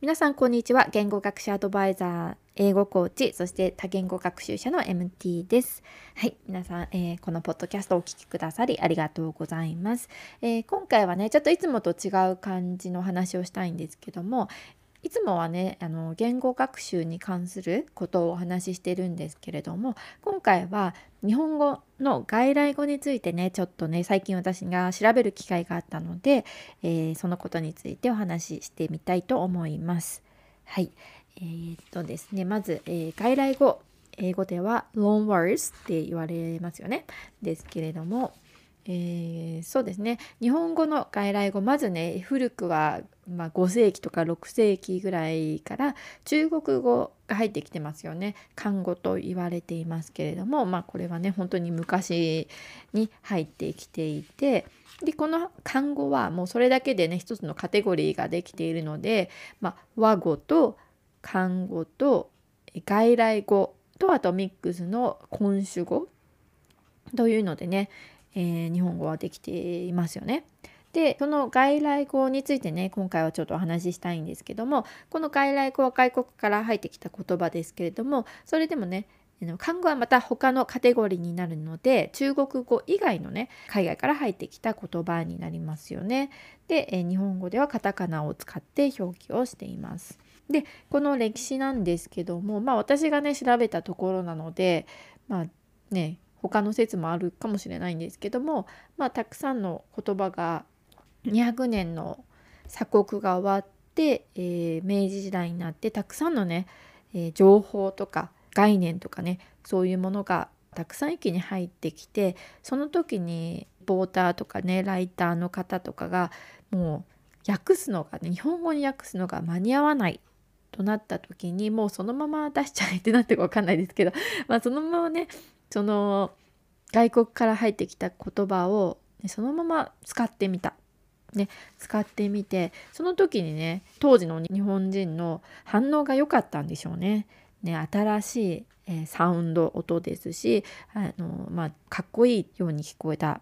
皆さんこんにちは。言語学習アドバイザー英語コーチそして多言語学習者の MT です。はい。皆さん、えー、このポッドキャストをお聞きくださりありがとうございます、えー、今回はねちょっといつもと違う感じの話をしたいんですけどもいつもはねあの言語学習に関することをお話ししてるんですけれども今回は日本語の外来語についてねちょっとね最近私が調べる機会があったので、えー、そのことについてお話ししてみたいと思います。はい、えー、っとですねまず、えー、外来語英語では loan words って言われますよね。ですけれども、えー、そうですね日本語の外来語まずね古くは、まあ、5世紀とか6世紀ぐらいから中国語が入ってきてますよね漢語と言われていますけれども、まあ、これはね本当に昔に入ってきていてでこの漢語はもうそれだけでね一つのカテゴリーができているので、まあ、和語と漢語と外来語とあとミックスの今主語というのでねえー、日本語はできていますよね。でその外来語についてね今回はちょっとお話ししたいんですけどもこの外来語は外国から入ってきた言葉ですけれどもそれでもね漢語はまた他のカテゴリーになるので中国語以外のね海外から入ってきた言葉になりますよね。で、日本語ではカタカナを使って表記をしています。でこの歴史なんですけどもまあ私がね調べたところなのでまあね他の説もあるかもしれないんですけども、まあ、たくさんの言葉が200年の鎖国が終わって、えー、明治時代になってたくさんのね、えー、情報とか概念とかねそういうものがたくさん一気に入ってきてその時にポーターとかねライターの方とかがもう訳すのがね日本語に訳すのが間に合わないとなった時にもうそのまま出しちゃえってなってか分かんないですけど、まあ、そのままねその外国から入ってきた言葉を、ね、そのまま使ってみた。ね、使ってみてその時にね当時の日本人の反応が良かったんでしょうね。ね新しい、えー、サウンド音ですしあの、まあ、かっこいいように聞こえた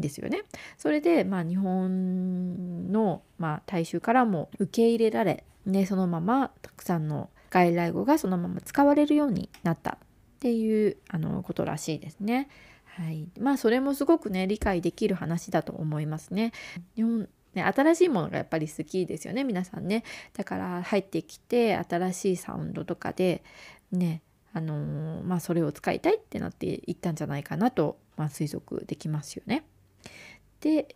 ですよね。それで、まあ、日本の、まあ、大衆からも受け入れられ、ね、そのままたくさんの外来語がそのまま使われるようになったっていうあのことらしいですね。はい、まあそれもすごくね理解できる話だと思いますね。日本ね、新しいものがやっぱり好きですよね皆さんね。だから入ってきて新しいサウンドとかでねあのー、まあそれを使いたいってなっていったんじゃないかなと、まあ、推測できますよね。で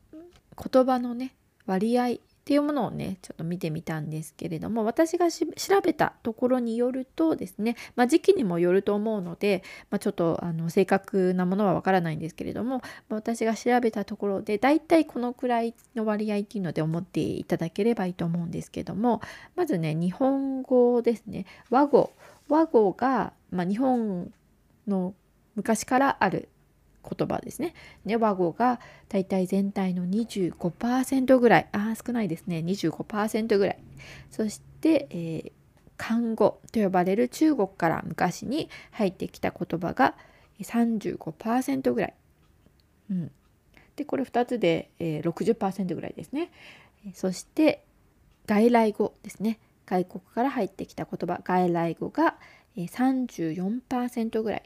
言葉のね割合っていうものをねちょっと見てみたんですけれども私が調べたところによるとですね、まあ、時期にもよると思うので、まあ、ちょっとあの正確なものはわからないんですけれども、ま、私が調べたところでだいたいこのくらいの割合っていうので思っていただければいいと思うんですけどもまずね日本語ですね。和語。和語が、まあ、日本の昔からある言葉ですね。で和語がだいたい全体の25%ぐらいあ少ないですね25%ぐらいそして、えー、漢語と呼ばれる中国から昔に入ってきた言葉が35%ぐらい。うん、でこれ2つで、えー、60%ぐらいですね。そして外来語ですね外国から入ってきた言葉外来語が34%ぐらい。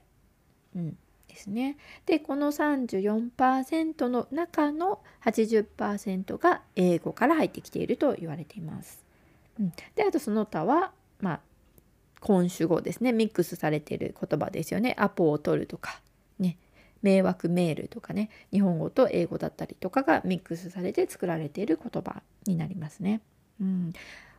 うんですね。でこの34%の中の80%が英語から入ってきていると言われています。うん、であとその他はまあ今主語ですねミックスされている言葉ですよね。アポを取るとかね迷惑メールとかね日本語と英語だったりとかがミックスされて作られている言葉になりますね。うん、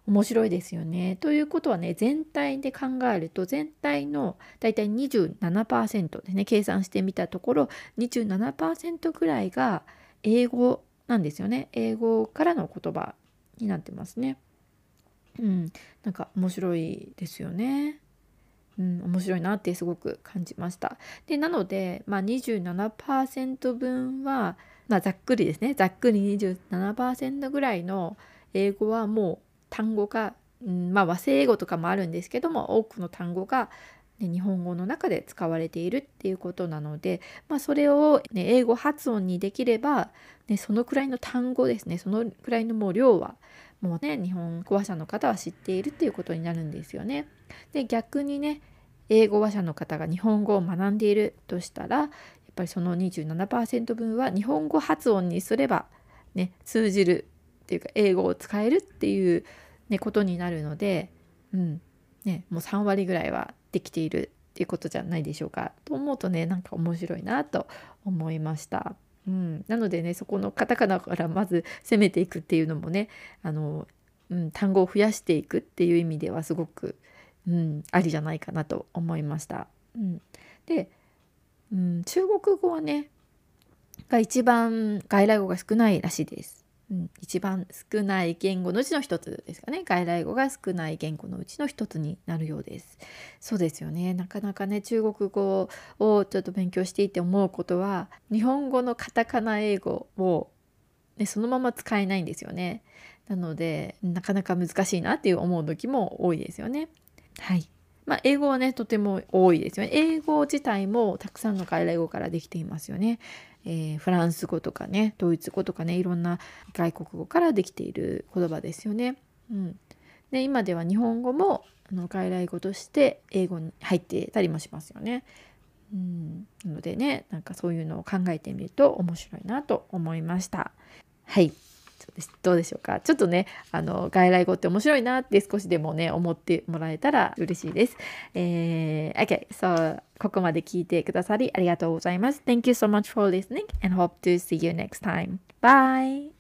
面白いですよね。ということはね全体で考えると全体のだいたい27%ですね計算してみたところ27%ぐらいが英語なんですよね。英語からの言葉になってますね。うん、なんか面白いですよね。うん、面白いなってすごく感じました。でなので、まあ、27%分は、まあ、ざっくりですねざっくり27%ぐらいの英語はもう単語が、うん、まあ和製英語とかもあるんですけども多くの単語が、ね、日本語の中で使われているっていうことなので、まあ、それを、ね、英語発音にできれば、ね、そのくらいの単語ですねそのくらいのもう量はもうね日本語話者の方は知っているっていうことになるんですよね。で逆にね英語話者の方が日本語を学んでいるとしたらやっぱりその27%分は日本語発音にすれば、ね、通じるっていうか英語を使えるっていう、ね、ことになるので、うんね、もう3割ぐらいはできているっていうことじゃないでしょうかと思うとねなんか面白いなと思いました。うん、なのでねそこのカタカナからまず攻めていくっていうのもねあの、うん、単語を増やしていくっていう意味ではすごく、うん、ありじゃないかなと思いました。うん、で、うん、中国語はねが一番外来語が少ないらしいです。うん、一番少ない言語のうちの一つですかね。外来語が少ない言語のうちの一つになるようです。そうですよね。なかなかね中国語をちょっと勉強していて思うことは日本語のカタカナ英語を、ね、そのまま使えないんですよね。なのでなかなか難しいなっていう思う時も多いですよね。はい。まあ、英語はねとても多いですよね英語自体もたくさんの外来語からできていますよねえー、フランス語とかねドイツ語とかねいろんな外国語からできている言葉ですよね。うん、で今では日本語もあの外来語として英語に入ってたりもしますよね。うん、なのでねなんかそういうのを考えてみると面白いなと思いました。はいどうでしょうかちょっとねあの外来語って面白いなって少しでもね思ってもらえたら嬉しいです。えー、OK so ここまで聞いてくださりありがとうございます。Thank you so much for listening and hope to see you next time. Bye!